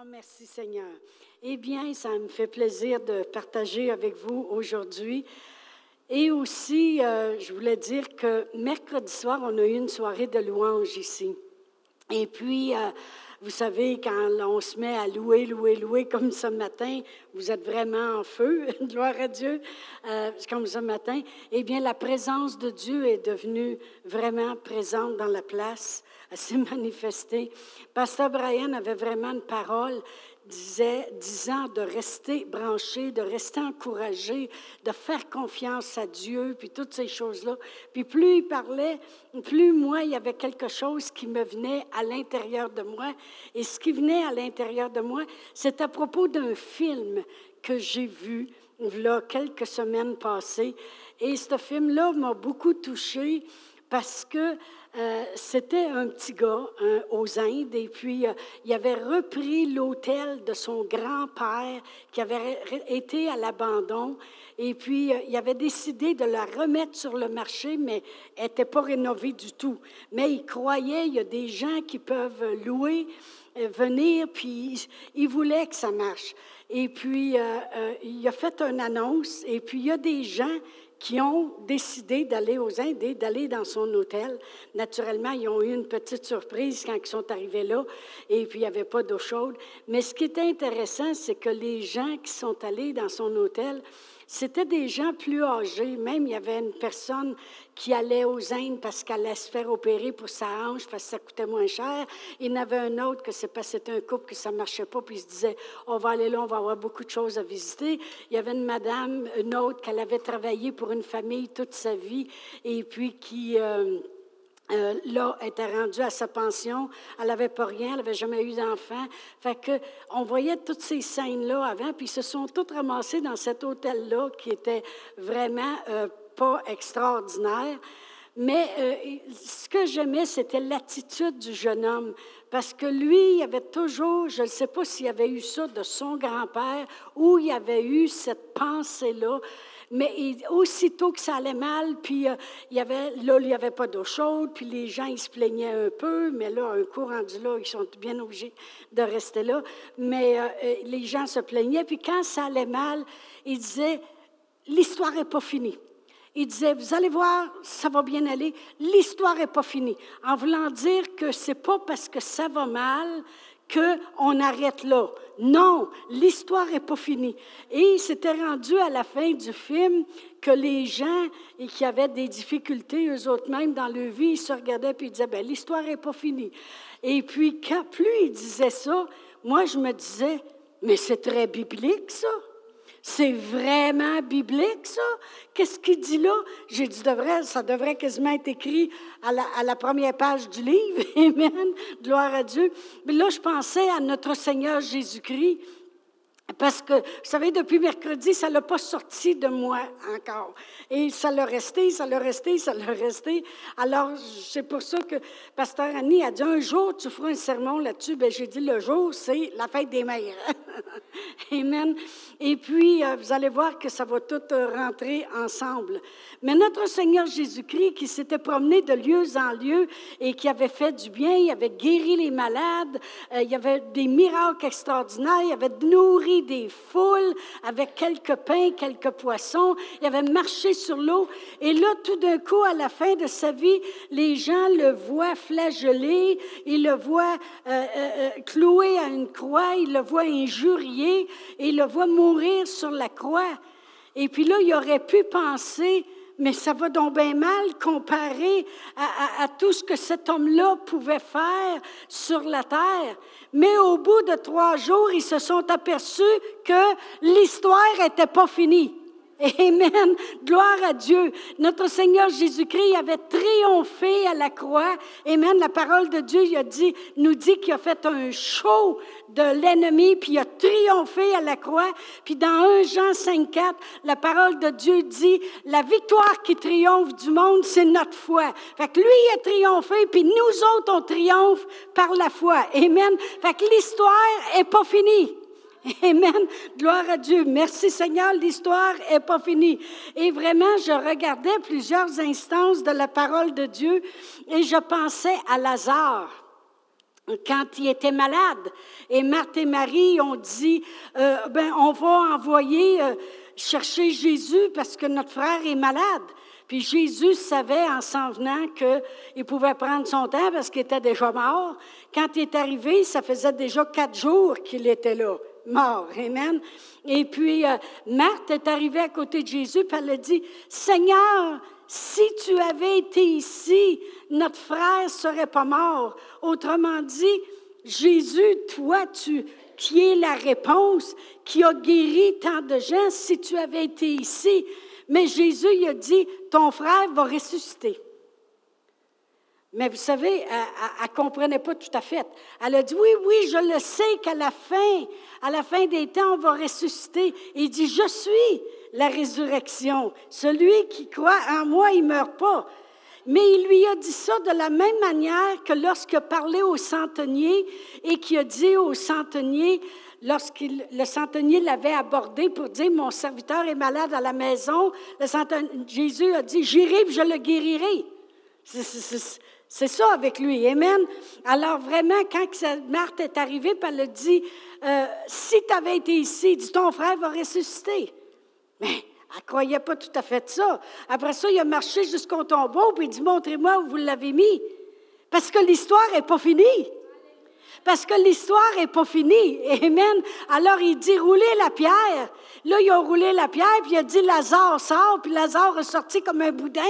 Oh, merci Seigneur. Eh bien, ça me fait plaisir de partager avec vous aujourd'hui. Et aussi, euh, je voulais dire que mercredi soir, on a eu une soirée de louange ici. Et puis, euh, vous savez, quand on se met à louer, louer, louer, comme ce matin, vous êtes vraiment en feu, gloire à Dieu, euh, comme ce matin, eh bien, la présence de Dieu est devenue vraiment présente dans la place, elle s'est manifestée. Pasteur Brian avait vraiment une parole disait, disant de rester branché, de rester encouragé, de faire confiance à Dieu, puis toutes ces choses-là. Puis plus il parlait, plus moi, il y avait quelque chose qui me venait à l'intérieur de moi. Et ce qui venait à l'intérieur de moi, c'est à propos d'un film que j'ai vu là, quelques semaines passées. Et ce film-là m'a beaucoup touchée parce que euh, c'était un petit gars aux Indes et puis euh, il avait repris l'hôtel de son grand-père qui avait été à l'abandon et puis euh, il avait décidé de la remettre sur le marché mais elle n'était pas rénovée du tout. Mais il croyait, il y a des gens qui peuvent louer, venir, puis il voulait que ça marche. Et puis, il a fait une annonce, et puis il y a des gens qui ont décidé d'aller aux Indes d'aller dans son hôtel. Naturellement, ils ont eu une petite surprise quand ils sont arrivés là, et puis il n'y avait pas d'eau chaude. Mais ce qui était intéressant, c'est que les gens qui sont allés dans son hôtel, c'était des gens plus âgés. Même, il y avait une personne qui allait aux Indes parce qu'elle allait se faire opérer pour sa hanche parce que ça coûtait moins cher. Il y en avait un autre que c'est parce que c'était un couple que ça ne marchait pas, puis il se disait, on va aller là, on va avoir beaucoup de choses à visiter. Il y avait une madame, une autre, qu'elle avait travaillé pour une famille toute sa vie et puis qui... Euh, euh, là, était rendue à sa pension. Elle n'avait pas rien, elle n'avait jamais eu d'enfant. Fait que, on voyait toutes ces scènes-là avant, puis ils se sont toutes ramassés dans cet hôtel-là qui était vraiment euh, pas extraordinaire. Mais euh, ce que j'aimais, c'était l'attitude du jeune homme. Parce que lui, il avait toujours, je ne sais pas s'il avait eu ça de son grand-père ou il avait eu cette pensée-là. Mais aussitôt que ça allait mal, puis euh, il y avait, là, il n'y avait pas d'eau chaude, puis les gens, ils se plaignaient un peu, mais là, un coup rendu là, ils sont bien obligés de rester là. Mais euh, les gens se plaignaient, puis quand ça allait mal, ils disaient, l'histoire n'est pas finie. Il disait, vous allez voir, ça va bien aller. L'histoire n'est pas finie. En voulant dire que c'est pas parce que ça va mal qu'on arrête là. Non, l'histoire n'est pas finie. Et c'était rendu à la fin du film que les gens et qui avaient des difficultés, eux autres même, dans leur vie, ils se regardaient et ils disaient, ben, l'histoire n'est pas finie. Et puis, plus ils disaient ça, moi, je me disais, mais c'est très biblique, ça. C'est vraiment biblique, ça? Qu'est-ce qu'il dit là? J'ai dit, ça devrait quasiment être écrit à la, première page du livre. Amen. Gloire à Dieu. Mais là, je pensais à notre Seigneur Jésus-Christ parce que, vous savez, depuis mercredi, ça l'a pas sorti de moi encore. Et ça l'a resté, ça l'a resté, ça l'a resté. Alors, c'est pour ça que Pasteur Annie a dit un jour, tu feras un sermon là-dessus. Bien, j'ai dit le jour, c'est la fête des mères. Amen. Et puis, euh, vous allez voir que ça va tout euh, rentrer ensemble. Mais notre Seigneur Jésus-Christ, qui s'était promené de lieu en lieu et qui avait fait du bien, il avait guéri les malades, euh, il y avait des miracles extraordinaires, il avait nourri des foules avec quelques pains, quelques poissons, il avait marché sur l'eau. Et là, tout d'un coup, à la fin de sa vie, les gens le voient flagellé, ils le voient cloué à une croix, ils le voient injurié, et le voient mourir sur la croix. Et puis là, il aurait pu penser, mais ça va donc bien mal comparé à, tout ce que cet homme-là pouvait faire sur la terre. Mais au bout de trois jours, ils se sont aperçus que l'histoire n'était pas finie. Amen. Gloire à Dieu. Notre Seigneur Jésus-Christ avait triomphé à la croix. Amen. La parole de Dieu il a dit, nous dit qu'il a fait un show de l'ennemi, puis il a triomphé à la croix. Puis dans 1 Jean 5,4, la parole de Dieu dit, la victoire qui triomphe du monde, c'est notre foi. Fait que lui a triomphé, puis nous autres, on triomphe par la foi. Amen. Fait que l'histoire est pas finie. Amen. Gloire à Dieu. Merci Seigneur, l'histoire n'est pas finie. Et vraiment, je regardais plusieurs instances de la parole de Dieu et je pensais à Lazare. quand il était malade. Et Marthe et Marie ont dit, euh, ben, on va envoyer euh, chercher Jésus parce que notre frère est malade. Puis Jésus savait en s'en venant qu'il pouvait prendre son temps parce qu'il était déjà mort. Quand il est arrivé, ça faisait déjà quatre jours qu'il était là, mort. Amen. Et puis, euh, Marthe est arrivée à côté de Jésus, puis elle a dit, Seigneur, si tu avais été ici, notre frère serait pas mort. Autrement dit, Jésus, toi, tu, qui es la réponse, qui a guéri tant de gens, si tu avais été ici. Mais Jésus, il a dit, ton frère va ressusciter. Mais vous savez, elle ne comprenait pas tout à fait. Elle a dit, oui, oui, je le sais qu'à la fin, à la fin des temps, on va ressusciter. il dit, je suis la résurrection. Celui qui croit en moi, il ne meurt pas. Mais il lui a dit ça de la même manière que lorsqu'il a parlé au centenier et qu'il a dit au centenier, lorsque le centenier l'avait abordé pour dire Mon serviteur est malade à la maison, le Jésus a dit J'irai je le guérirai. C'est ça avec lui. Amen. Alors vraiment, quand Marthe est arrivée, elle a dit euh, Si tu avais été ici, ton frère va ressusciter. Mais elle ne croyait pas tout à fait ça. Après ça, il a marché jusqu'au tombeau, puis il dit Montrez-moi où vous l'avez mis. Parce que l'histoire n'est pas finie. Parce que l'histoire n'est pas finie. Amen. Alors il dit Roulez la pierre. Là, ils ont roulé la pierre, puis il a dit Lazare sort, puis Lazare est sorti comme un boudin.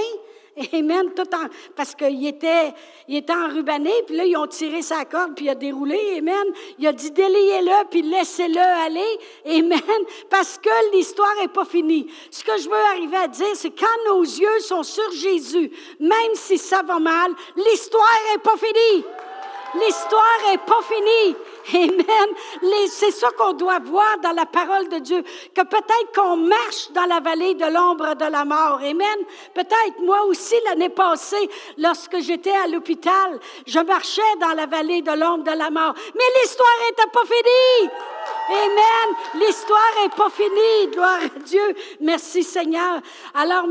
Amen. Tout en, parce qu'il était, il était enrubané, puis là, ils ont tiré sa corde, puis il a déroulé. Amen. Il a dit délayez-le, puis laissez-le aller. Amen. Parce que l'histoire n'est pas finie. Ce que je veux arriver à dire, c'est quand nos yeux sont sur Jésus, même si ça va mal, l'histoire n'est pas finie. L'histoire n'est pas finie. Amen. C'est ça qu'on doit voir dans la parole de Dieu. Que peut-être qu'on marche dans la vallée de l'ombre de la mort. Amen. Peut-être moi aussi l'année passée, lorsque j'étais à l'hôpital, je marchais dans la vallée de l'ombre de la mort. Mais l'histoire n'était pas finie. Amen. L'histoire n'est pas finie. Gloire à Dieu. Merci Seigneur. Alors,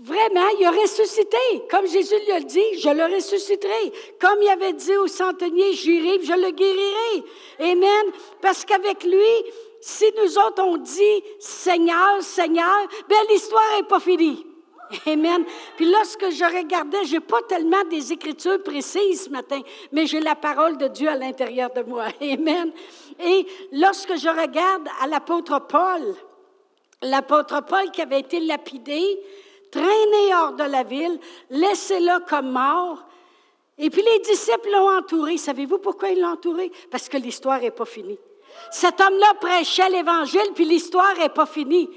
Vraiment, il a ressuscité. Comme Jésus lui a dit, je le ressusciterai. Comme il avait dit au centenier, j'irai, je le guérirai. Amen. Parce qu'avec lui, si nous autres on dit Seigneur, Seigneur, bien l'histoire n'est pas finie. Amen. Puis lorsque je regardais, je n'ai pas tellement des écritures précises ce matin, mais j'ai la parole de Dieu à l'intérieur de moi. Amen. Et lorsque je regarde à l'apôtre Paul, l'apôtre Paul qui avait été lapidé, traîné hors de la ville, laissé-le comme mort. Et puis les disciples l'ont entouré. Savez-vous pourquoi ils l'ont entouré? Parce que l'histoire n'est pas finie. Cet homme-là prêchait l'Évangile, puis l'histoire n'est pas finie.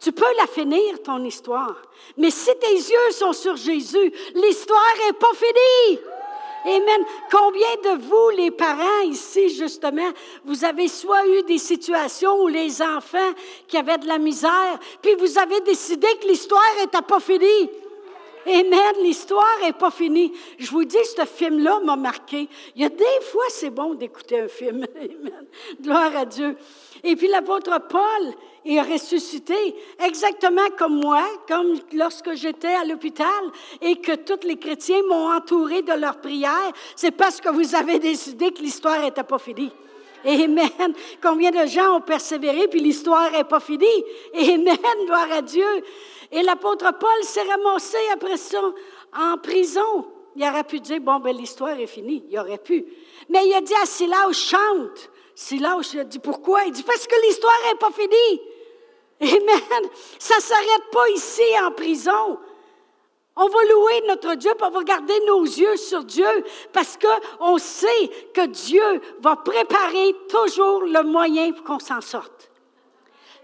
Tu peux la finir, ton histoire. Mais si tes yeux sont sur Jésus, l'histoire n'est pas finie. Amen. Combien de vous, les parents ici, justement, vous avez soit eu des situations où les enfants qui avaient de la misère, puis vous avez décidé que l'histoire n'était pas finie? Amen. L'histoire n'est pas finie. Je vous dis, ce film-là m'a marqué. Il y a des fois, c'est bon d'écouter un film. Amen. Gloire à Dieu. Et puis l'apôtre Paul est ressuscité, exactement comme moi, comme lorsque j'étais à l'hôpital et que tous les chrétiens m'ont entouré de leurs prières. C'est parce que vous avez décidé que l'histoire n'était pas finie. Amen. Combien de gens ont persévéré, puis l'histoire n'est pas finie? Amen. Gloire à Dieu. Et l'apôtre Paul s'est ramassé après ça en prison. Il aurait pu dire, bon, ben l'histoire est finie. Il aurait pu. Mais il a dit à Silas, chante. Silas a dit, pourquoi? Il dit, parce que l'histoire n'est pas finie. Amen. Ça ne s'arrête pas ici en prison. On va louer notre Dieu, puis on va garder nos yeux sur Dieu, parce qu'on sait que Dieu va préparer toujours le moyen pour qu'on s'en sorte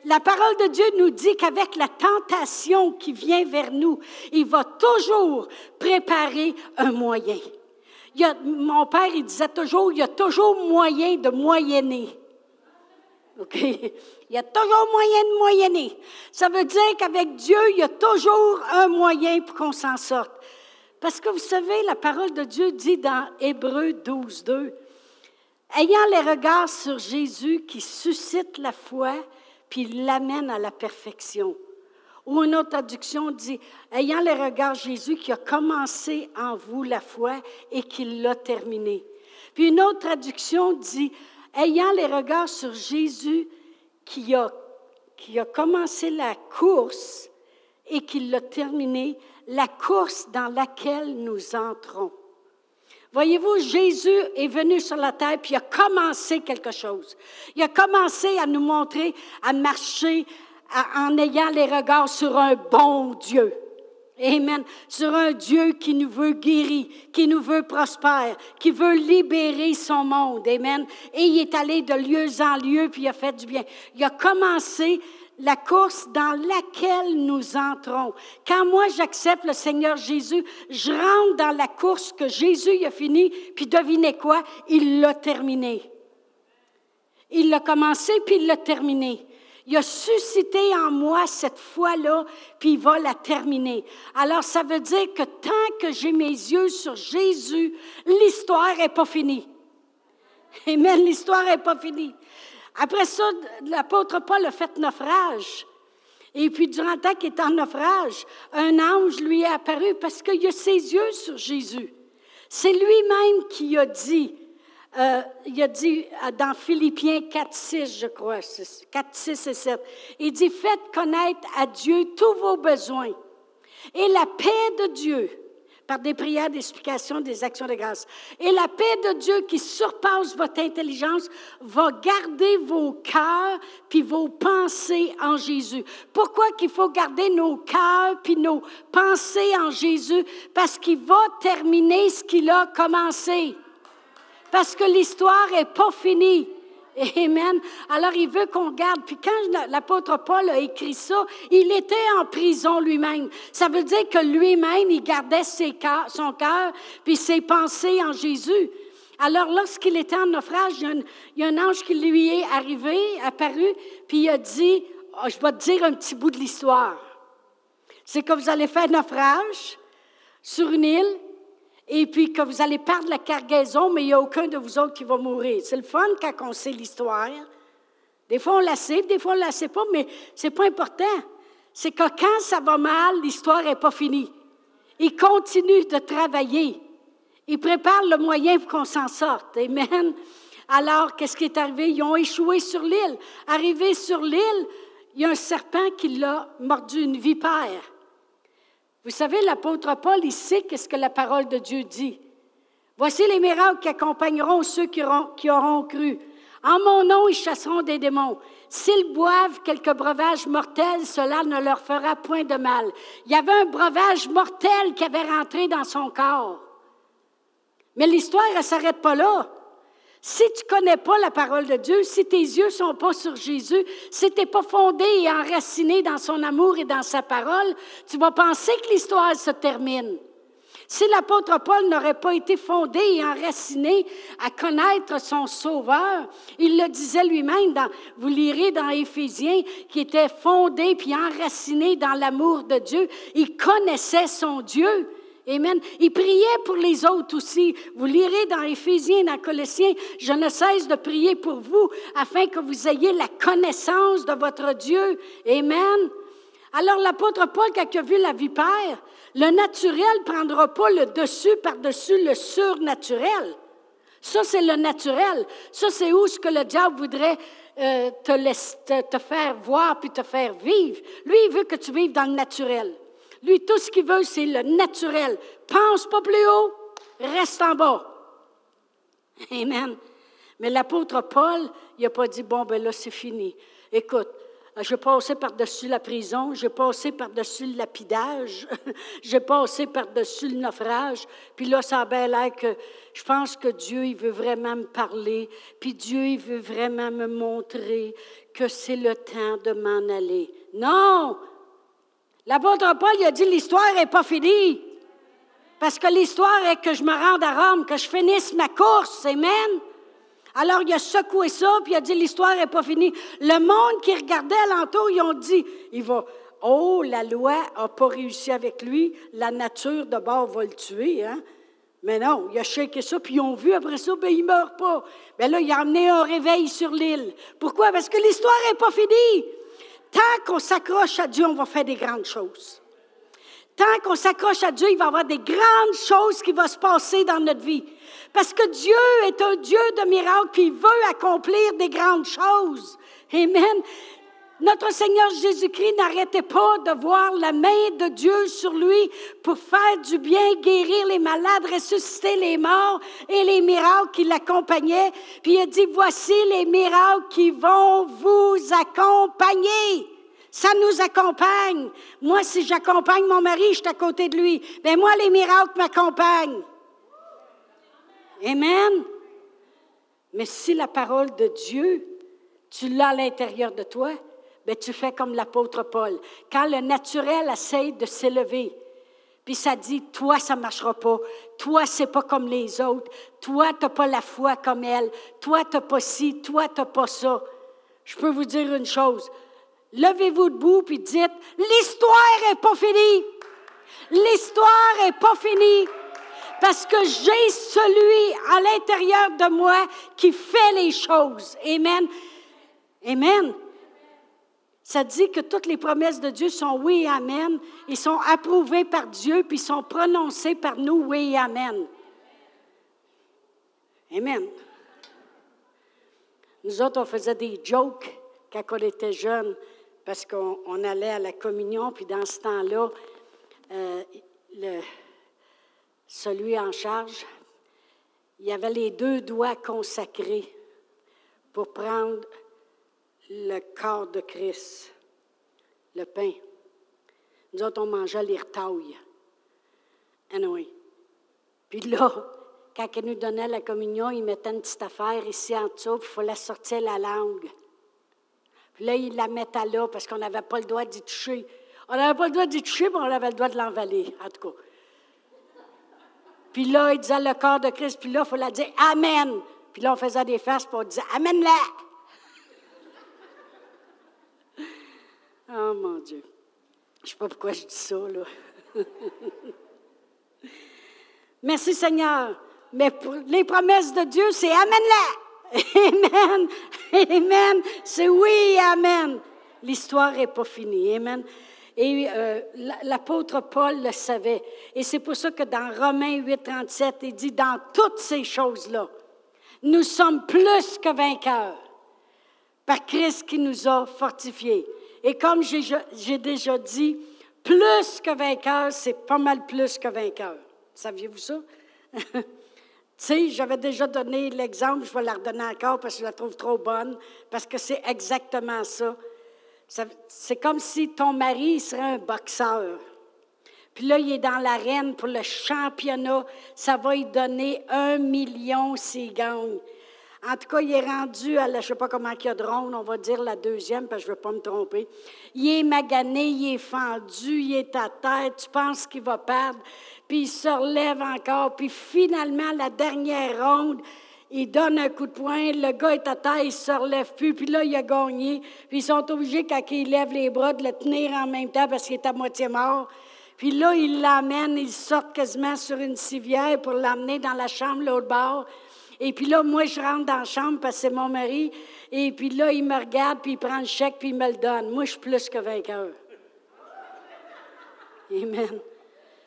la parole de Dieu nous dit qu'avec la tentation qui vient vers nous, il va toujours préparer un moyen. mon père, il disait toujours, il y a toujours moyen de moyenner. OK? Il y a toujours moyen de moyenner. Ça veut dire qu'avec Dieu, il y a toujours un moyen pour qu'on s'en sorte. Parce que vous savez, la parole de Dieu dit dans Hébreu 12, 2, Ayant les regards sur Jésus qui suscite la foi, puis l'amène à la perfection. Ou une autre traduction dit, ayant le regard Jésus qui a commencé en vous la foi et qui l'a terminé. Puis une autre traduction dit, ayant les regards sur Jésus qui a, qui a commencé la course et qui l'a terminée, la course dans laquelle nous entrons. Voyez-vous, Jésus est venu sur la terre puis a commencé quelque chose. Il a commencé à nous montrer, à marcher en ayant les regards sur un bon Dieu. Amen. Sur un Dieu qui nous veut guérir, qui nous veut prospérer, qui veut libérer son monde. Amen. Et il est allé de lieu en lieu, puis il a fait du bien. Il a commencé la course dans laquelle nous entrons. Quand moi j'accepte le Seigneur Jésus, je rentre dans la course que Jésus a fini, puis devinez quoi? Il l'a terminé. Il l'a commencé, puis il l'a terminé. Il a suscité en moi cette foi-là, puis il va la terminer. Alors, ça veut dire que tant que j'ai mes yeux sur Jésus, l'histoire n'est pas finie. Amen, l'histoire n'est pas finie. Après ça, l'apôtre Paul a fait naufrage. Et puis, durant le temps qu'il est en naufrage, un ange lui est apparu parce qu'il a ses yeux sur Jésus. C'est lui-même qui a dit, euh, il a dit euh, dans Philippiens 4, 6, je crois, 4, 6 et 7, il dit, faites connaître à Dieu tous vos besoins. Et la paix de Dieu, par des prières, des explications, des actions de grâce. Et la paix de Dieu qui surpasse votre intelligence va garder vos cœurs puis vos pensées en Jésus. Pourquoi qu'il faut garder nos cœurs puis nos pensées en Jésus? Parce qu'il va terminer ce qu'il a commencé. Parce que l'histoire n'est pas finie. Amen. Alors, il veut qu'on garde. Puis quand l'apôtre Paul a écrit ça, il était en prison lui-même. Ça veut dire que lui-même, il gardait ses son cœur puis ses pensées en Jésus. Alors, lorsqu'il était en naufrage, il y, a un, ange qui lui est arrivé, apparu, puis il a dit, oh, je vais te dire un petit bout de l'histoire. C'est que vous allez faire naufrage sur une île, et puis que vous allez perdre la cargaison, mais il n'y a aucun de vous autres qui va mourir. C'est le fun quand on sait l'histoire. Des fois, on la sait, des fois, on ne la sait pas, mais ce n'est pas important. C'est que quand ça va mal, l'histoire n'est pas finie. Il continue de travailler. Il prépare le moyen pour qu'on s'en sorte. Amen. Alors, qu'est-ce qui est arrivé? Ils ont échoué sur l'île. Arrivé sur l'île, il y a un serpent qui l'a mordu, une vipère. Vous savez, l'apôtre Paul, il sait qu'est-ce que la parole de Dieu dit. Voici les miracles qui accompagneront ceux qui auront, cru. En mon nom, ils chasseront des démons. S'ils boivent quelques breuvages mortels, cela ne leur fera point de mal. Il y avait un breuvage mortel qui avait rentré dans son corps. Mais l'histoire, ne s'arrête pas là. Si tu connais pas la parole de Dieu, si tes yeux sont pas sur Jésus, si tu n'es pas fondé et enraciné dans son amour et dans sa parole, tu vas penser que l'histoire se termine. Si l'apôtre Paul n'aurait pas été fondé et enraciné à connaître son Sauveur, il le disait lui-même, vous lirez dans Éphésiens, qui était fondé puis enraciné dans l'amour de Dieu, il connaissait son Dieu. Amen. Il priait pour les autres aussi. Vous lirez dans Éphésiens, dans Colossiens, je ne cesse de prier pour vous afin que vous ayez la connaissance de votre Dieu. Amen. Alors l'apôtre Paul, quand il a vu la vipère, le naturel prendra pas le dessus par-dessus le surnaturel. Ça, c'est le naturel. Ça, c'est où ce que le diable voudrait euh, te, te faire voir puis te faire vivre. Lui, il veut que tu vives dans le naturel. Lui, tout ce qu'il veut, c'est le naturel. Pense pas plus haut, reste en bas. Amen. Mais l'apôtre Paul, il n'a pas dit, bon, ben là, c'est fini. Écoute, j'ai passé par-dessus la prison, j'ai passé par-dessus le lapidage, j'ai passé par-dessus le naufrage, puis là, ça a bien l'air que je pense que Dieu, il veut vraiment me parler, puis Dieu, il veut vraiment me montrer que c'est le temps de m'en aller. Non, L'apôtre Paul a dit l'histoire n'est pas finie. Parce que l'histoire est que je me rende à Rome, que je finisse ma course. Amen. Alors il a secoué ça, puis il a dit l'histoire n'est pas finie. Le monde qui regardait alentour, ils ont dit il va. Oh, la loi n'a pas réussi avec lui, la nature de bord va le tuer. Hein? Mais non, il a shaké ça, puis ils ont vu après ça, ben, il ne meurt pas. Mais là, il a amené un réveil sur l'île. Pourquoi? Parce que l'histoire n'est pas finie. Tant qu'on s'accroche à Dieu, on va faire des grandes choses. Tant qu'on s'accroche à Dieu, il va y avoir des grandes choses qui vont se passer dans notre vie. Parce que Dieu est un Dieu de miracles, il veut accomplir des grandes choses. Amen. Notre Seigneur Jésus-Christ n'arrêtait pas de voir la main de Dieu sur lui pour faire du bien, guérir les malades, ressusciter les morts et les miracles qui l'accompagnaient. Puis il a dit, voici les miracles qui vont vous accompagner. Ça nous accompagne. Moi, si j'accompagne mon mari, je suis à côté de lui. Mais moi, les miracles m'accompagnent. Amen. Mais si la parole de Dieu, tu l'as à l'intérieur de toi, ben, tu fais comme l'apôtre Paul. Quand le naturel essaye de s'élever, puis ça dit, toi, ça ne marchera pas. Toi, c'est pas comme les autres. Toi, tu n'as pas la foi comme elle. Toi, tu n'as pas ci. Toi, tu n'as pas ça. Je peux vous dire une chose. Levez-vous debout puis dites, l'histoire n'est pas finie. L'histoire n'est pas finie. Parce que j'ai celui à l'intérieur de moi qui fait les choses. Amen. Amen. Ça dit que toutes les promesses de Dieu sont oui et amen. Ils sont approuvées par Dieu, puis sont prononcées par nous oui et amen. Amen. Nous autres, on faisait des jokes quand on était jeunes, parce qu'on allait à la communion, puis dans ce temps-là, euh, celui en charge, il avait les deux doigts consacrés pour prendre le corps de Christ, le pain. Nous autres, on mangeait les retailles. Anyway. Puis là, quand il nous donnait la communion, il mettait une petite affaire ici en dessous, puis il fallait sortir la langue. Puis là, il la mettait là parce qu'on n'avait pas le droit d'y toucher. On n'avait pas le droit d'y toucher, mais on avait le droit de l'envaler, en tout cas. Puis là, il disait le corps de Christ, puis là, il fallait dire Amen. Puis là, on faisait des faces, pour dire Amen-la. Oh mon Dieu. Je ne sais pas pourquoi je dis ça, là. Merci Seigneur. Mais les promesses de Dieu, c'est Amen-la. Amen. Amen. C'est oui, Amen. L'histoire n'est pas finie. Amen. Et euh, l'apôtre Paul le savait. Et c'est pour ça que dans Romains 8, 37, il dit, dans toutes ces choses-là, nous sommes plus que vainqueurs par Christ qui nous a fortifiés. Et comme j'ai déjà dit, plus que vainqueur, c'est pas mal plus que vainqueur. Saviez-vous ça? tu sais, j'avais déjà donné l'exemple, je vais la redonner encore parce que je la trouve trop bonne, parce que c'est exactement ça. c'est comme si ton mari serait un boxeur. Puis là, il est dans l'arène pour le championnat. Ça va lui donner un million s'il gagne. En tout cas, il est rendu à la, je ne sais pas comment il y a de ronde, on va dire la deuxième, parce que je ne veux pas me tromper. Il est magané, il est fendu, il est à terre, tu penses qu'il va perdre, puis il se relève encore, puis finalement, la dernière ronde, il donne un coup de poing, le gars est à terre, il ne se relève plus, puis là, il a gagné. Puis ils sont obligés, quand il lève les bras, de le tenir en même temps parce qu'il est à moitié mort. Puis là, il l'amène, il sort quasiment sur une civière pour l'amener dans la chambre, l'autre bord. Et puis là, moi, je rentre dans la chambre parce que c'est mon mari. Et puis là, il me regarde, puis il prend le chèque, puis il me le donne. Moi, je suis plus que vainqueur. Amen.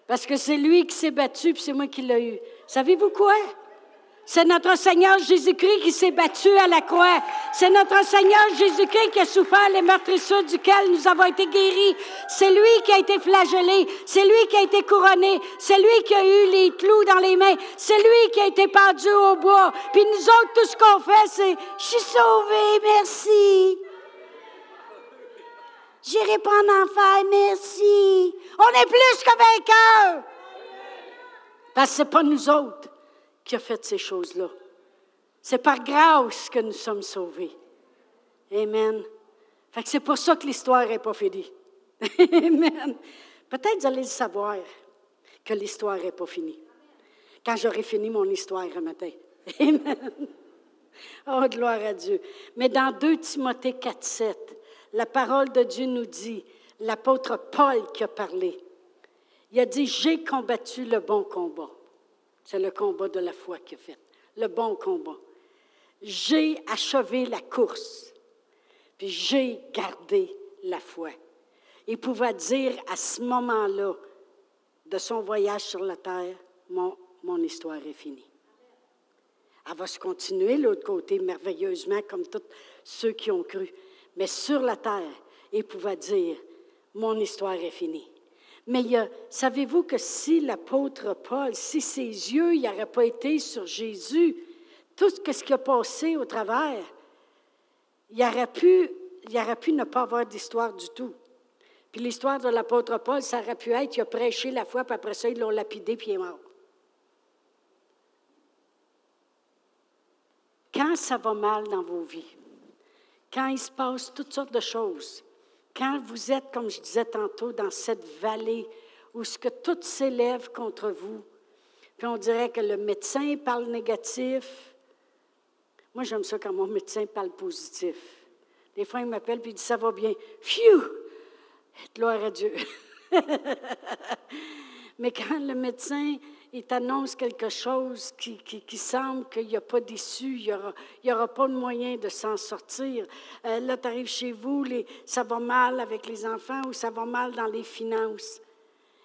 Parce que c'est lui qui s'est battu, puis c'est moi qui l'ai eu. Savez-vous quoi? C'est notre Seigneur Jésus-Christ qui s'est battu à la croix. C'est notre Seigneur Jésus-Christ qui a souffert les meurtrissures duquel nous avons été guéris. C'est lui qui a été flagellé. C'est lui qui a été couronné. C'est lui qui a eu les clous dans les mains. C'est lui qui a été pendu au bois. Puis nous autres, tout ce qu'on fait, c'est Je suis sauvé, merci. J'irai pas en enfer, merci. On est plus que vainqueurs. Parce que ce n'est pas nous autres qui a fait ces choses-là. C'est par grâce que nous sommes sauvés. Amen. Fait que c'est pour ça que l'histoire n'est pas finie. Amen. Peut-être vous allez le savoir que l'histoire n'est pas finie. Quand j'aurai fini mon histoire un matin. Amen. Oh, gloire à Dieu. Mais dans 2 Timothée 4, 7, la parole de Dieu nous dit, l'apôtre Paul qui a parlé, il a dit, j'ai combattu le bon combat. C'est le combat de la foi qu'il a fait, le bon combat. J'ai achevé la course, puis j'ai gardé la foi. Il pouvait dire à ce moment-là de son voyage sur la terre, mon, mon histoire est finie. Elle va se continuer l'autre côté merveilleusement comme tous ceux qui ont cru. Mais sur la terre, il pouvait dire, mon histoire est finie. Mais savez-vous que si l'apôtre Paul, si ses yeux n'auraient pas été sur Jésus, tout ce qui a passé au travers, il aurait pu, ne pas avoir d'histoire du tout. Puis l'histoire de l'apôtre Paul, ça aurait pu être, il a prêché la foi, puis après ça, ils l'ont lapidé, puis il est mort. Quand ça va mal dans vos vies, quand il se passe toutes sortes de choses, quand vous êtes, comme je disais tantôt, dans cette vallée où ce que tout s'élève contre vous, puis on dirait que le médecin parle négatif. Moi, j'aime ça quand mon médecin parle positif. Des fois, il m'appelle puis il dit Ça va bien. Phew! Gloire à Dieu. Mais quand le médecin il t'annonce quelque chose qui, semble qu'il n'y a pas d'issue, il n'y aura, pas de moyen de s'en sortir. Euh, là, tu arrives chez vous, ça va mal avec les enfants ou ça va mal dans les finances?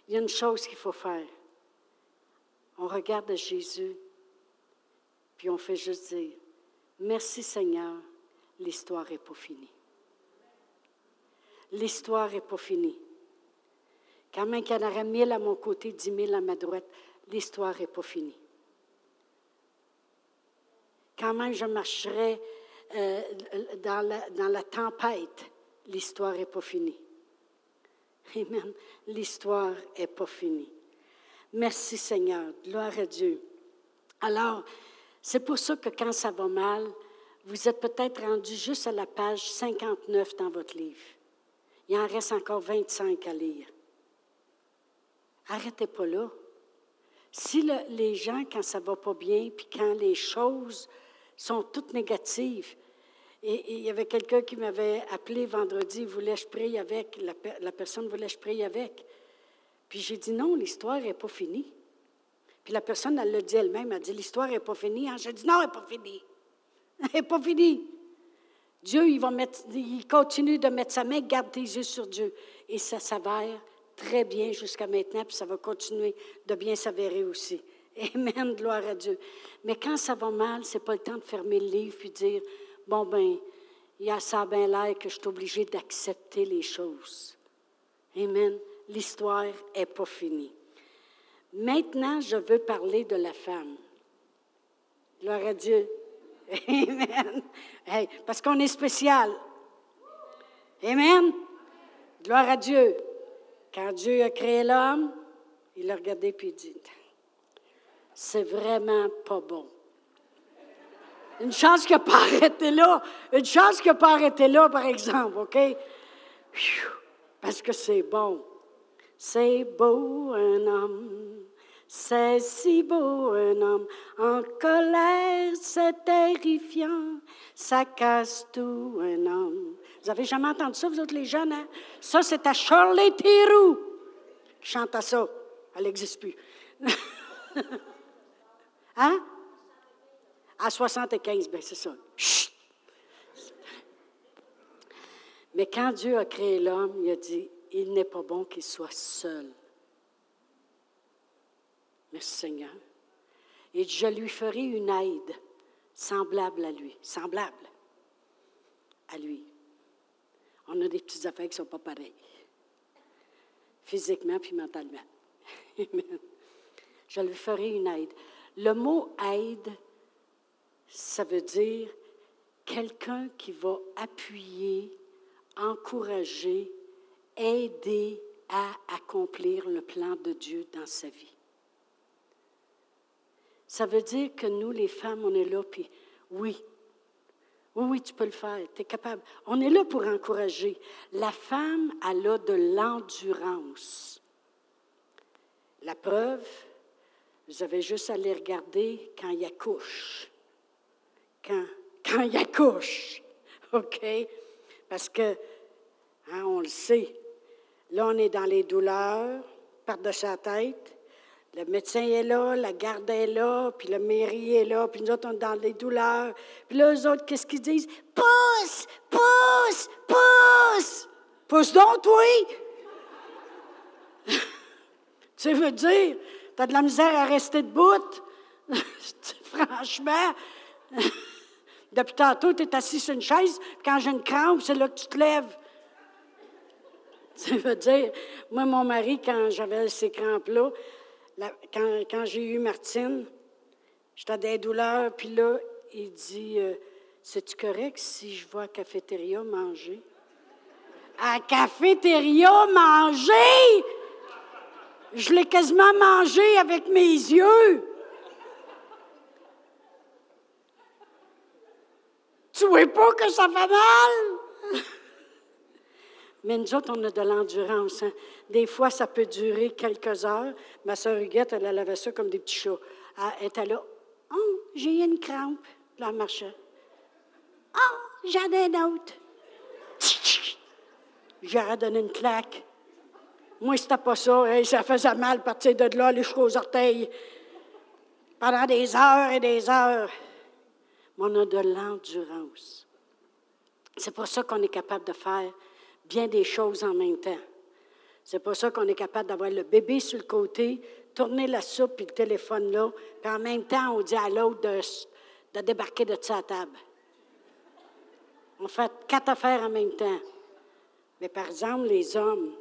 Il y a une chose qu'il faut faire. On regarde Jésus, puis on fait juste dire, merci Seigneur, l'histoire n'est pas finie. L'histoire n'est pas finie. Quand même qu'il y en aurait mille à mon côté, dix mille à ma droite, l'histoire n'est pas finie. Quand même je marcherai euh, dans, la, dans la tempête, l'histoire n'est pas finie. Amen. L'histoire n'est pas finie. Merci Seigneur. Gloire à Dieu. Alors, c'est pour ça que quand ça va mal, vous êtes peut-être rendu juste à la page 59 dans votre livre. Il en reste encore 25 à lire. Arrêtez pas là. Si les gens, quand ça va pas bien, puis quand les choses sont toutes négatives, et, il y avait quelqu'un qui m'avait appelé vendredi, voulait je prie avec, la, personne voulait je prie avec. Puis j'ai dit non, l'histoire n'est pas finie. Puis la personne, elle l'a dit elle-même, elle dit l'histoire n'est pas finie. Hein? J'ai dit non, elle n'est pas finie. Elle n'est pas finie. Dieu, il continue de mettre sa main, garde tes yeux sur Dieu. Et ça s'avère très bien jusqu'à maintenant, puis ça va continuer de bien s'avérer aussi. Amen, gloire à Dieu. Mais quand ça va mal, c'est pas le temps de fermer le livre puis dire, bon ben, il y a ça bien l'air que je suis obligé d'accepter les choses. Amen. L'histoire n'est pas finie. Maintenant, je veux parler de la femme. Gloire à Dieu. Amen. parce qu'on est spécial. Amen. Gloire à Dieu. Quand Dieu a créé l'homme, il l'a regardé puis il dit C'est vraiment pas bon. Une chance qu'il n'a pas arrêté là. Une chance qu'il n'a pas arrêté là, par exemple, OK? Parce que c'est bon. C'est beau un homme. C'est si beau un homme. En colère, c'est terrifiant. Ça casse tout un homme. Vous avez jamais entendu ça, vous autres les jeunes, hein? Ça, c'est à Shirley Theroux qui chante à ça. Elle n'existe plus. hein? À 75, bien c'est ça. Chut! Mais quand Dieu a créé l'homme, il a dit, il n'est pas bon qu'il soit seul. Merci Seigneur. Et je lui ferai une aide semblable à lui, semblable à lui on a des petites affaires qui ne sont pas pareilles, physiquement puis mentalement. Je lui ferai une aide. Le mot aide, ça veut dire quelqu'un qui va appuyer, encourager, aider à accomplir le plan de Dieu dans sa vie. Ça veut dire que nous, les femmes, on est là, puis oui, oui, oui, tu peux le faire, tu es capable. On est là pour encourager. La femme, elle a de l'endurance. La preuve, vous avez juste à les regarder quand il accouche. Quand, quand il accouche. OK? Parce que, hein, on le sait, là, on est dans les douleurs, par-dessus la tête. Le médecin est là, la garde est là, puis le mairie est là, puis nous autres, on est dans les douleurs. Puis là, eux autres, qu'est-ce qu'ils disent? Pousse! Pousse! Pousse! Pousse donc, oui! tu veux dire, tu as de la misère à rester debout? franchement, depuis tantôt, tu es assis sur une chaise, quand j'ai une crampe, c'est là que tu te lèves. Ça veut dire, moi, mon mari, quand j'avais ces crampes-là, quand, j'ai eu Martine, j'étais des douleurs, puis là, il dit euh, C'est-tu correct si je vais à la cafétéria manger? À la cafétéria manger? Je l'ai quasiment mangé avec mes yeux. Tu vois pas que ça fait mal? Mais nous autres, on a de l'endurance. Hein. Des fois, ça peut durer quelques heures. Ma soeur Huguette, elle, avait ça comme des petits chats. Elle était là. Oh, j'ai une crampe. Là, elle marchait. Oh, j'en ai une autre. J'aurais donné une claque. Moi, c'était pas ça. ça faisait mal partir de là, les aux orteils. Pendant des heures et des heures. Mais on a de l'endurance. C'est pour ça qu'on est capable de faire bien des choses en même temps. C'est pour ça qu'on est capable d'avoir le bébé sur le côté, tourner la soupe et le téléphone là, puis en même temps, on dit à l'autre de, débarquer de sa table. On fait quatre affaires en même temps. Mais par exemple, les hommes,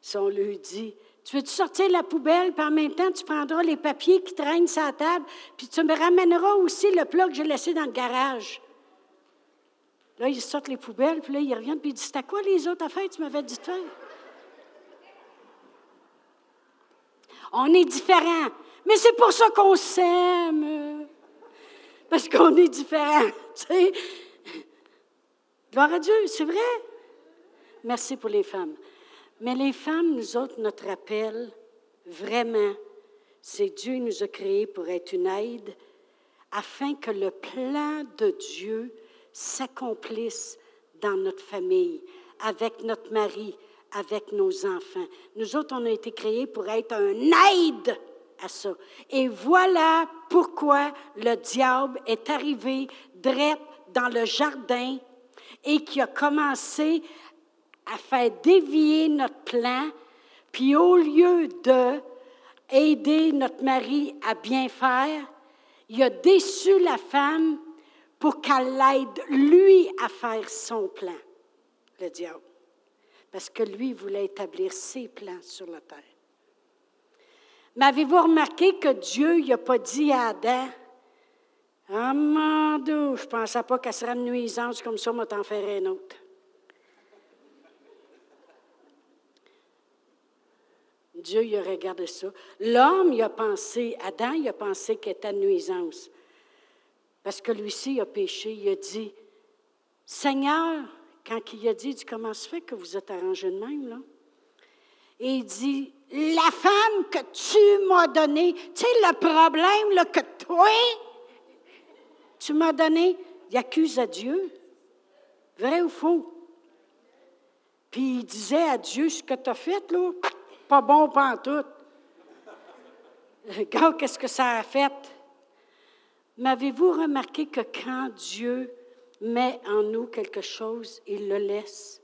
si on leur dit Tu veux-tu sortir la poubelle, puis en même temps, tu prendras les papiers qui traînent sur la table, puis tu me ramèneras aussi le plat que j'ai laissé dans le garage. Là, ils sortent les poubelles, puis là, ils reviennent, puis ils disent C'était quoi les autres affaires que tu m'avais dit de faire On est différents. Mais c'est pour ça qu'on s'aime. Parce qu'on est différents. Tu sais. Gloire à Dieu, c'est vrai. Merci pour les femmes. Mais les femmes, nous autres, notre appel, vraiment, c'est Dieu nous a créés pour être une aide afin que le plan de Dieu s'accomplissent dans notre famille, avec notre mari, avec nos enfants. Nous autres, on a été créés pour être un aide à ça. Et voilà pourquoi le diable est arrivé direct dans le jardin et qui a commencé à faire dévier notre plan, puis au lieu de aider notre mari à bien faire, il a déçu la femme pour qu'elle l'aide, lui, à faire son plan, le diable. Parce que lui voulait établir ses plans sur la terre. Mais avez-vous remarqué que Dieu n'a pas dit à Adam, Ah, mon Dieu, je ne pensais pas qu'elle serait une nuisance comme ça, moi t'en ferai un autre. Dieu, il a regardé ça. L'homme, il a pensé, Adam, il a pensé qu'elle était une nuisance. Parce que lui-ci a péché, il a dit, Seigneur, quand il a dit, comment se fait que vous êtes arrangé de même, là? Et il dit, la femme que tu m'as donnée, tu sais, le problème que toi, tu m'as donné, il accuse à Dieu. Vrai ou faux? Puis il disait à Dieu, ce que tu as fait, là, pas bon, pas en tout. Regarde, qu'est-ce que ça a fait? Mais avez-vous remarqué que quand Dieu met en nous quelque chose, il le laisse?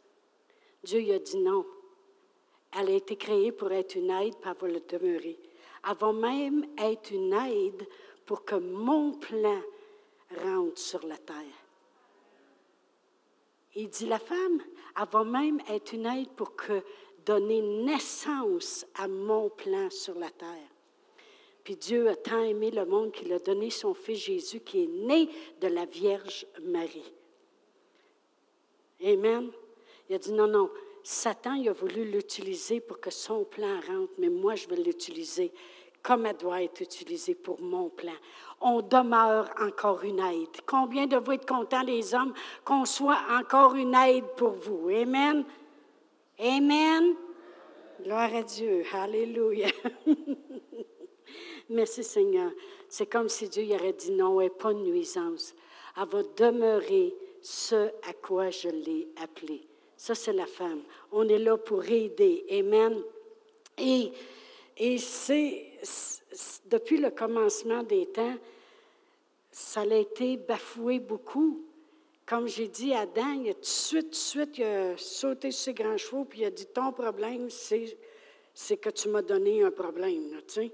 Dieu il a dit non. Elle a été créée pour être une aide, elle va le demeurer. Va même être une aide pour que mon plan rentre sur la terre. Il dit la femme, va même être une aide pour que donner naissance à mon plan sur la terre. Puis Dieu a tant aimé le monde qu'il a donné son Fils Jésus qui est né de la Vierge Marie. Amen. Il a dit non, non. Satan, il a voulu l'utiliser pour que son plan rentre, mais moi, je vais l'utiliser comme elle doit être utilisée pour mon plan. On demeure encore une aide. Combien de vous êtes contents, les hommes, qu'on soit encore une aide pour vous? Amen. Amen. Gloire à Dieu. Alléluia. Merci Seigneur. C'est comme si Dieu y aurait dit non, elle n'est pas une nuisance. Elle va demeurer ce à quoi je l'ai appelé. Ça, c'est la femme. On est là pour aider. Amen. Et, et c'est, depuis le commencement des temps, ça a été bafoué beaucoup. Comme j'ai dit à Adam, il a tout de suite, tout de suite, il a sauté sur ses grands chevaux, puis il a dit Ton problème, c'est, c'est que tu m'as donné un problème. sais.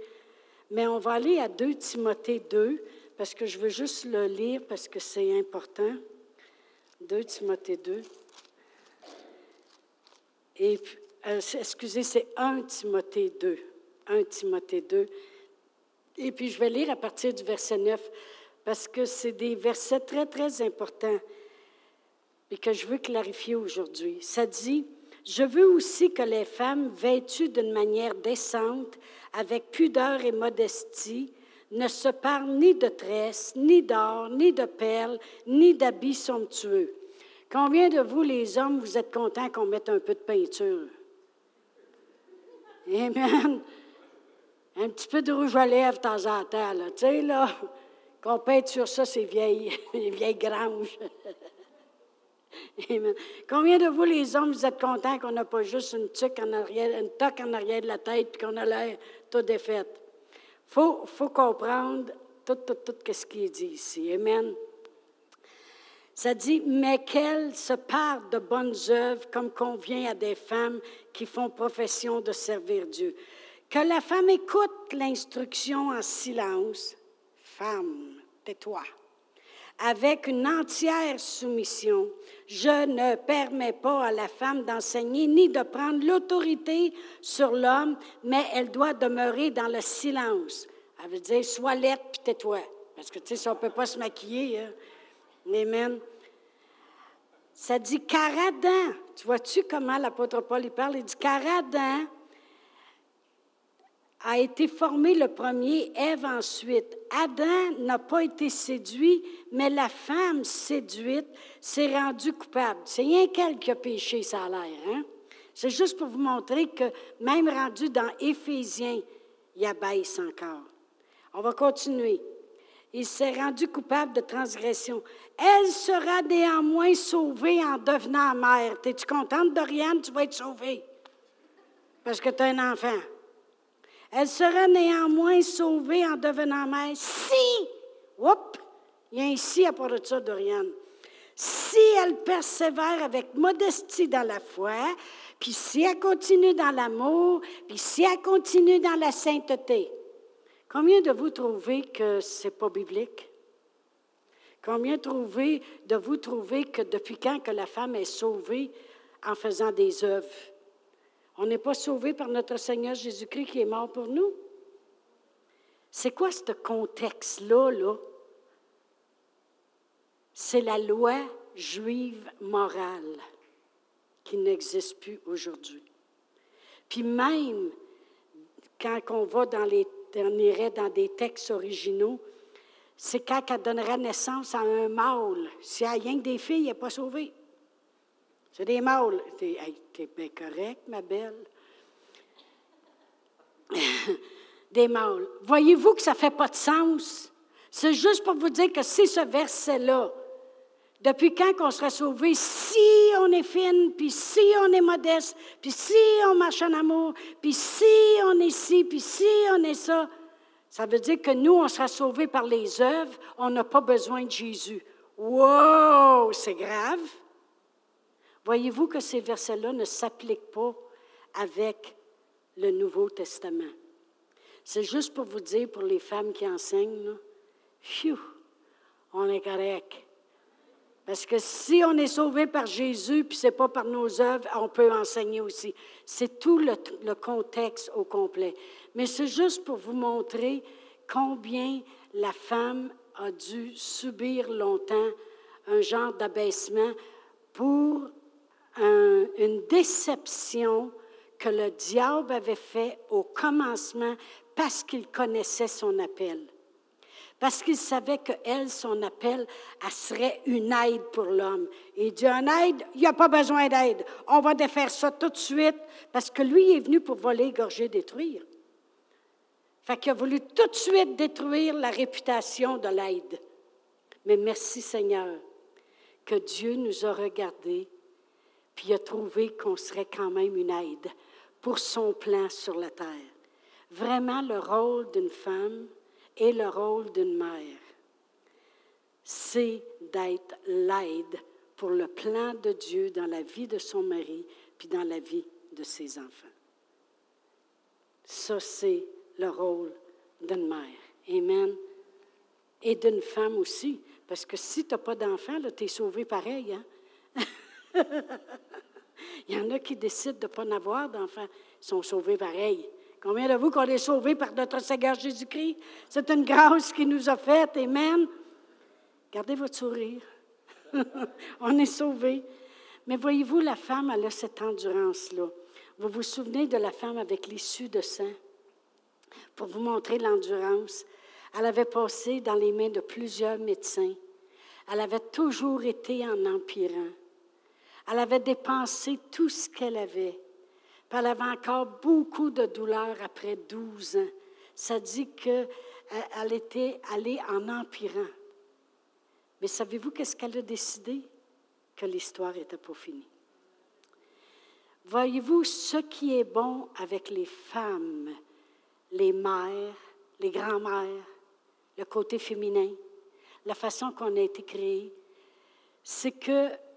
Mais on va aller à 2 Timothée 2, parce que je veux juste le lire parce que c'est important. 2 Timothée 2. Et, euh, excusez, c'est 1 Timothée 2. 1 Timothée 2. Et puis je vais lire à partir du verset 9 parce que c'est des versets très, très importants et que je veux clarifier aujourd'hui. Ça dit, je veux aussi que les femmes vêtues d'une manière décente, avec pudeur et modestie, ne se parlent ni de tresses, ni d'or, ni de perles, ni d'habits somptueux. Combien de vous, les hommes, vous êtes contents qu'on mette un peu de peinture? Amen. Un petit peu de rouge à lèvres de temps en temps, là. Tu sais, là, qu'on peinte sur ça, ces vieilles, les vieilles granges. Amen. Combien de vous, les hommes, vous êtes contents qu'on n'a pas juste une tuque en arrière, une toque en arrière de la tête, puis qu'on a l'air tout défaite? Il faut, faut, comprendre tout, tout, tout ce qui est dit ici. Amen. Ça dit, mais qu'elle se parle de bonnes œuvres comme convient à des femmes qui font profession de servir Dieu. Que la femme écoute l'instruction en silence. Femme, tais-toi avec une entière soumission. Je ne permets pas à la femme d'enseigner ni de prendre l'autorité sur l'homme, mais elle doit demeurer dans le silence. Elle veut dire, sois lettre puis tais-toi. Parce que, tu sais, ça, on ne peut pas se maquiller. Hein. Amen. Ça dit, car tu vois-tu comment l'apôtre Paul il parle? Il dit, car a été formé le premier, Ève ensuite. Adam n'a pas été séduit, mais la femme séduite s'est rendue coupable. C'est rien qu'elle qui a péché, ça a l'air. Hein? C'est juste pour vous montrer que même rendu dans Éphésiens, il abaisse encore. On va continuer. Il s'est rendu coupable de transgression. Elle sera néanmoins sauvée en devenant mère. Es-tu contente, Doriane? Tu vas être sauvée. Parce que tu as un enfant. Elle sera néanmoins sauvée en devenant mère si, hop, il y a si à part de ça, Doriane. Si elle persévère avec modestie dans la foi, puis si elle continue dans l'amour, puis si elle continue dans la sainteté. Combien de vous trouvez que ce n'est pas biblique? Combien de vous trouvez que depuis quand que la femme est sauvée en faisant des œuvres? On n'est pas sauvé par notre Seigneur Jésus-Christ qui est mort pour nous. C'est quoi ce contexte-là? Là? C'est la loi juive morale qui n'existe plus aujourd'hui. Puis même quand on va dans les, on irait dans des textes originaux, c'est quand elle donnera naissance à un mâle. Si elle a rien que des filles, elle n'est pas sauvée. C'est des mâles. T'es bien correct, ma belle. des mâles. Voyez-vous que ça ne fait pas de sens? C'est juste pour vous dire que c'est ce verset-là. Depuis quand qu'on sera sauvé, si on est fine, puis si on est modeste, puis si on marche en amour, puis si on est ci, puis si on est ça, ça veut dire que nous, on sera sauvés par les œuvres, on n'a pas besoin de Jésus. Wow, c'est grave. Voyez-vous que ces versets-là ne s'appliquent pas avec le Nouveau Testament? C'est juste pour vous dire, pour les femmes qui enseignent, là, on est correct. Parce que si on est sauvé par Jésus, puis ce n'est pas par nos œuvres, on peut enseigner aussi. C'est tout le, le, contexte au complet. Mais c'est juste pour vous montrer combien la femme a dû subir longtemps un genre d'abaissement pour une déception que le diable avait fait au commencement parce qu'il connaissait son appel. Parce qu'il savait que elle, son appel, serait une aide pour l'homme. Il dit, un aide, il n'y a pas besoin d'aide. On va défaire ça tout de suite parce que lui est venu pour voler, égorger, détruire. Fait qu'il a voulu tout de suite détruire la réputation de l'aide. Mais merci Seigneur que Dieu nous a regardés puis il a trouvé qu'on serait quand même une aide pour son plan sur la terre. Vraiment, le rôle d'une femme et le rôle d'une mère, c'est d'être l'aide pour le plan de Dieu dans la vie de son mari, puis dans la vie de ses enfants. Ça, c'est le rôle d'une mère. Amen. et d'une femme aussi. Parce que si tu n'as pas d'enfant, tu es sauvé pareil. Hein? Il y en a qui décident de ne pas en avoir d'enfants. Ils sont sauvés pareil. Combien de vous qu'on est sauvés par notre Seigneur Jésus-Christ? C'est une grâce qu'il nous a faite. Amen. Gardez votre sourire. On est sauvés. Mais voyez-vous, la femme, elle a cette endurance-là. Vous vous souvenez de la femme avec l'issue de sang? Pour vous montrer l'endurance, elle avait passé dans les mains de plusieurs médecins. Elle avait toujours été en empirant. Elle avait dépensé tout ce qu'elle avait. Elle avait encore beaucoup de douleurs après 12 ans. Ça dit qu'elle euh, était allée en empirant. Mais savez-vous qu'est-ce qu'elle a décidé? Que l'histoire n'était pas finie. Voyez-vous, ce qui est bon avec les femmes, les mères, les grands-mères, le côté féminin, la façon qu'on a été créé, c'est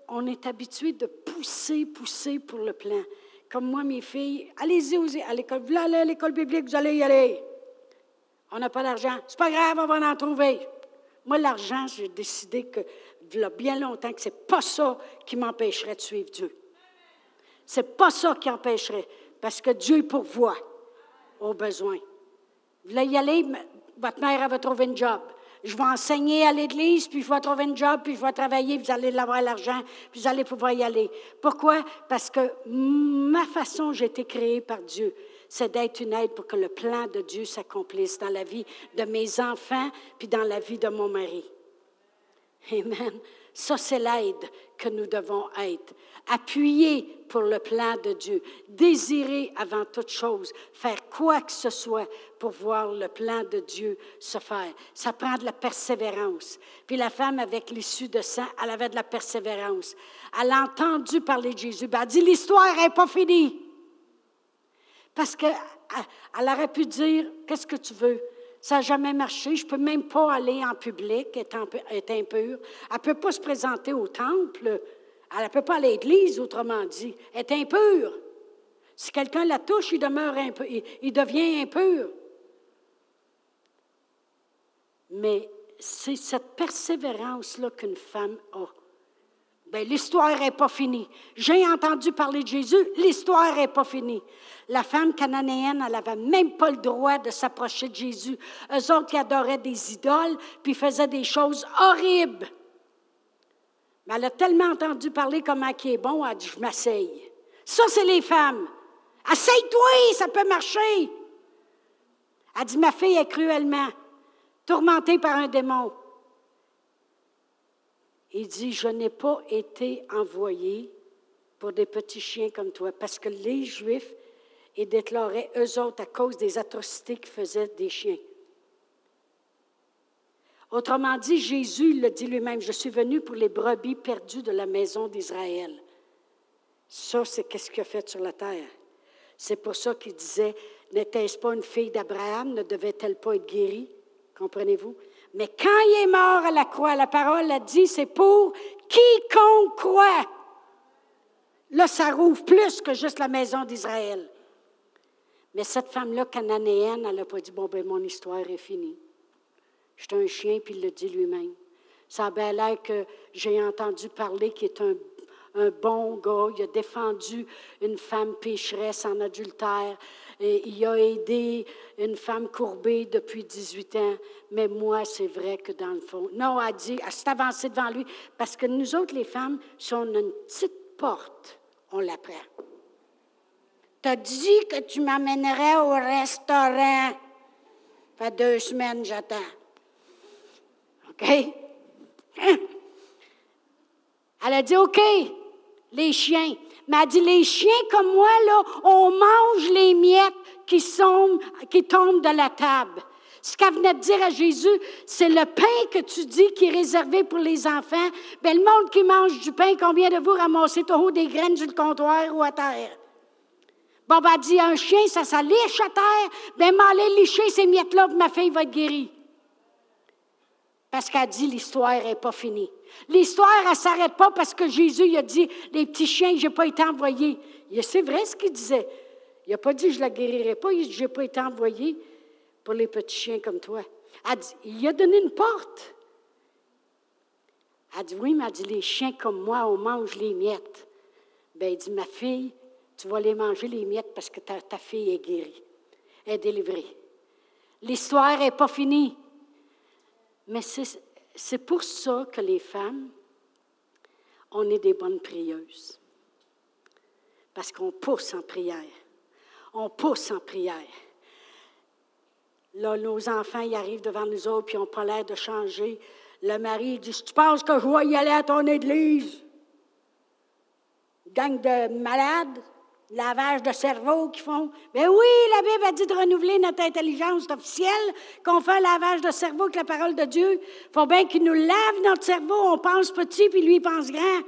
qu'on est habitué de pousser, pousser pour le plan. Comme moi, mes filles, allez-y à l'école. Vous allez à l'école biblique, vous allez y aller. On n'a pas d'argent. C'est pas grave, on va en trouver. Moi, l'argent, j'ai décidé que, il bien longtemps, que c'est pas ça qui m'empêcherait de suivre Dieu. C'est pas ça qui empêcherait, parce que Dieu pourvoit aux besoins. Vous voulez y aller, votre mère, va trouver un job. Je vais enseigner à l'église, puis je vais trouver un job, puis je vais travailler, vous allez avoir l'argent, puis vous allez pouvoir y aller. Pourquoi? Parce que ma façon, j'ai été créée par Dieu c'est d'être une aide pour que le plan de Dieu s'accomplisse dans la vie de mes enfants, puis dans la vie de mon mari. Amen. Ça, c'est l'aide que nous devons être. Appuyer pour le plan de Dieu. Désirer avant toute chose faire quoi que ce soit pour voir le plan de Dieu se faire. Ça prend de la persévérance. Puis la femme avec l'issue de sang, elle avait de la persévérance. Elle a entendu parler de Jésus. Ben, elle dit, l'histoire n'est pas finie. Parce qu'elle aurait pu dire, qu'est-ce que tu veux? Ça n'a jamais marché. Je ne peux même pas aller en public, être, impure. Elle ne peut pas se présenter au temple. Elle ne peut pas aller à l'église, autrement dit. Elle est impure. Si quelqu'un la touche, il, demeure impur, il devient impur. Mais c'est cette persévérance-là qu'une femme a. Bien, l'histoire n'est pas finie. J'ai entendu parler de Jésus, l'histoire n'est pas finie. La femme cananéenne, elle n'avait même pas le droit de s'approcher de Jésus. Eux autres, qui adoraient des idoles, puis faisaient des choses horribles. Mais elle a tellement entendu parler comment qui est bon, elle a dit, je m'asseye. Ça, c'est les femmes. Asseye-toi, ça peut marcher. Elle dit, ma fille est cruellement tourmentée par un démon. Il dit, je n'ai pas été envoyé pour des petits chiens comme toi, parce que les Juifs, ils déclaraient eux autres à cause des atrocités qu'ils faisaient des chiens. Autrement dit, Jésus le dit lui-même, je suis venu pour les brebis perdues de la maison d'Israël. Ça, c'est qu'est-ce qu'il a fait sur la terre. C'est pour ça qu'il disait, n'était-ce pas une fille d'Abraham, ne devait-elle pas être guérie? Comprenez-vous? Mais quand il est mort à la croix, la parole a dit, c'est pour quiconque croit. Là, ça rouvre plus que juste la maison d'Israël. Mais cette femme-là, cananéenne, elle n'a pas dit, bon, ben mon histoire est finie. J'étais un chien, puis il le dit lui-même. Ça a bien l'air que j'ai entendu parler qu'il est un, un, bon gars. Il a défendu une femme pécheresse en adultère. Il a aidé une femme courbée depuis 18 ans. Mais moi, c'est vrai que dans le fond. Non, a dit, elle s'est avancée devant lui. Parce que nous autres, les femmes, si on a une petite porte, on la prend. T'as dit que tu m'amènerais au restaurant. Ça fait deux semaines, j'attends. OK? Hein? Elle a dit OK, les chiens. Mais elle dit les chiens comme moi, là, on mange les miettes qui, qui tombent de la table. Ce qu'elle venait de dire à Jésus, c'est le pain que tu dis qui est réservé pour les enfants. Bien, le monde qui mange du pain, combien de vous ramassez au haut des graines le comptoir ou à terre? Bon, ben, dit, un chien, ça, ça liche à terre. Bien, m'aller licher ces miettes-là, ma fille va être guérie. Parce qu'elle dit, l'histoire n'est pas finie. L'histoire, elle ne s'arrête pas parce que Jésus il a dit, les petits chiens, je n'ai pas été envoyé. C'est vrai ce qu'il disait. Il n'a pas dit, je ne la guérirai pas. Il dit, je n'ai pas été envoyé pour les petits chiens comme toi. Elle dit, il a donné une porte. Elle dit, oui, mais elle dit, les chiens comme moi, on mange les miettes. Bien, il dit, ma fille, tu vas les manger les miettes parce que ta, ta fille est guérie, est délivrée. L'histoire n'est pas finie. Mais c'est pour ça que les femmes, on est des bonnes prieuses. Parce qu'on pousse en prière. On pousse en prière. Là, nos enfants, ils arrivent devant nous autres, puis ils n'ont pas l'air de changer. Le mari dit Tu penses que je vais y aller à ton église Gang de malades, lavage de cerveau qui font. Mais ben oui, la Bible a dit de renouveler notre intelligence officielle, qu'on fait un lavage de cerveau avec la parole de Dieu. Il faut bien qu'il nous lave notre cerveau. On pense petit, puis lui, il pense grand.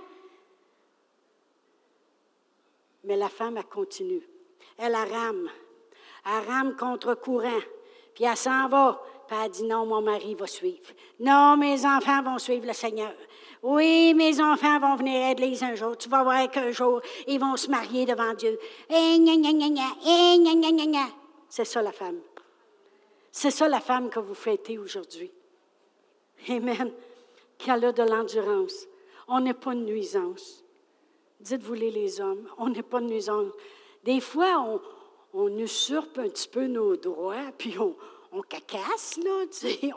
Mais la femme, elle continue. Elle, elle rame. Elle rame contre courant. Puis elle s'en va. Puis elle dit non, mon mari va suivre. Non, mes enfants vont suivre le Seigneur. Oui, mes enfants vont venir à l'église un jour. Tu vas voir qu'un jour, ils vont se marier devant Dieu. C'est ça la femme. C'est ça la femme que vous fêtez aujourd'hui. Amen. Qu'elle a de l'endurance. On n'est pas une nuisance. Dites-vous les hommes, on n'est pas de nuisance. Des fois, on, usurpe un petit peu nos droits, puis on, on cacasse, là,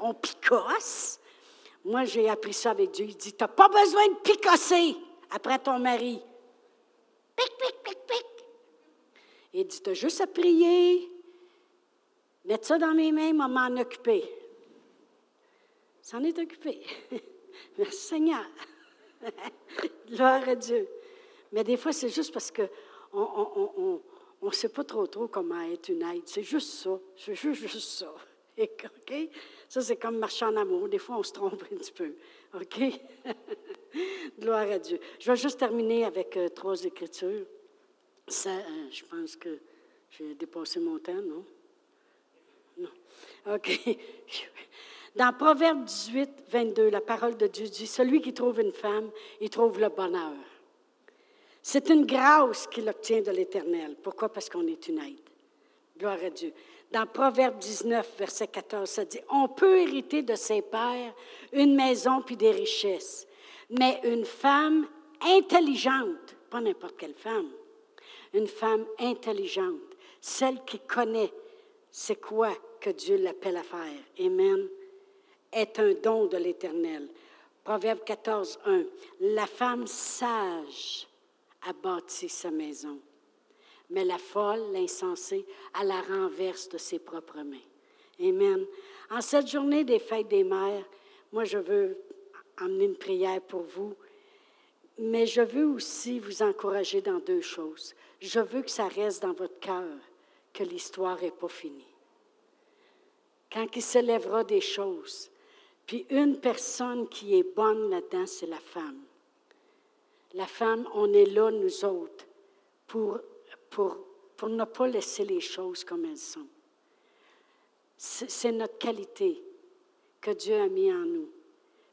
on picosse. Moi, j'ai appris ça avec Dieu. Il dit, tu n'as pas besoin de picosser après ton mari. Pic, pic, pic, pic. Il dit, tu as juste à prier, mettre ça dans mes mains, m'en occuper. S'en est occupé. Merci Seigneur. Gloire à Dieu. Mais des fois, c'est juste parce qu'on on, on ne sait pas trop trop comment être une aide. C'est juste ça. C'est juste, juste ça. OK? Ça, c'est comme marcher en amour. Des fois, on se trompe un petit peu. OK? Gloire à Dieu. Je vais juste terminer avec euh, trois écritures. Ça, euh, je pense que j'ai dépassé mon temps, non? Non. OK. Dans Proverbe 18, 22, la parole de Dieu dit Celui qui trouve une femme, il trouve le bonheur. C'est une grâce qu'il obtient de l'Éternel. Pourquoi? Parce qu'on est une aide. Gloire à Dieu. Dans Proverbe 19, verset 14, ça dit, on peut hériter de ses pères une maison puis des richesses, mais une femme intelligente, pas n'importe quelle femme, une femme intelligente, celle qui connaît c'est quoi que Dieu l'appelle à faire. Amen. Est un don de l'Éternel. Proverbe 14, 1. La femme sage a bâti sa maison. Mais la folle, l'insensée, à la renverse de ses propres mains. Amen. En cette journée des fêtes des mères, moi, je veux emmener une prière pour vous, mais je veux aussi vous encourager dans deux choses. Je veux que ça reste dans votre cœur que l'histoire n'est pas finie. Quand il se lèvera des choses, puis une personne qui est bonne là-dedans, c'est la femme. La femme, on est là, nous autres, pour, pour, ne pas laisser les choses comme elles sont. C'est notre qualité que Dieu a mis en nous.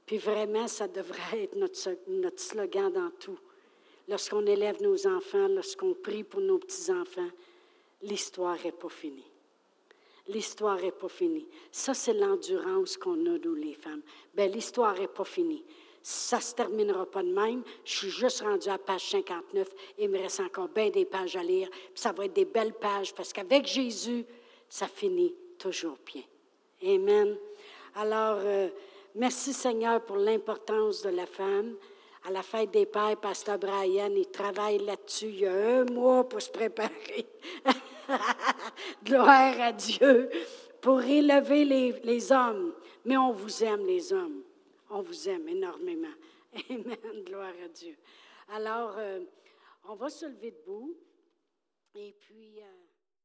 Puis vraiment, ça devrait être notre, notre slogan dans tout. Lorsqu'on élève nos enfants, lorsqu'on prie pour nos petits-enfants, l'histoire n'est pas finie. L'histoire n'est pas finie. Ça, c'est l'endurance qu'on a, nous, les femmes. Bien, l'histoire n'est pas finie. Ça ne se terminera pas de même. Je suis juste rendue à page 59. Il me reste encore bien des pages à lire. Ça va être des belles pages parce qu'avec Jésus, ça finit toujours bien. Amen. Alors, euh, merci Seigneur pour l'importance de la femme. À la fête des pères, Pasteur Brian, il travaille là-dessus. Il y a un mois pour se préparer. Gloire à Dieu pour élever les, les hommes. Mais on vous aime, les hommes. On vous aime énormément. Amen. Gloire à Dieu. Alors, euh, on va se lever debout. Et puis. Euh,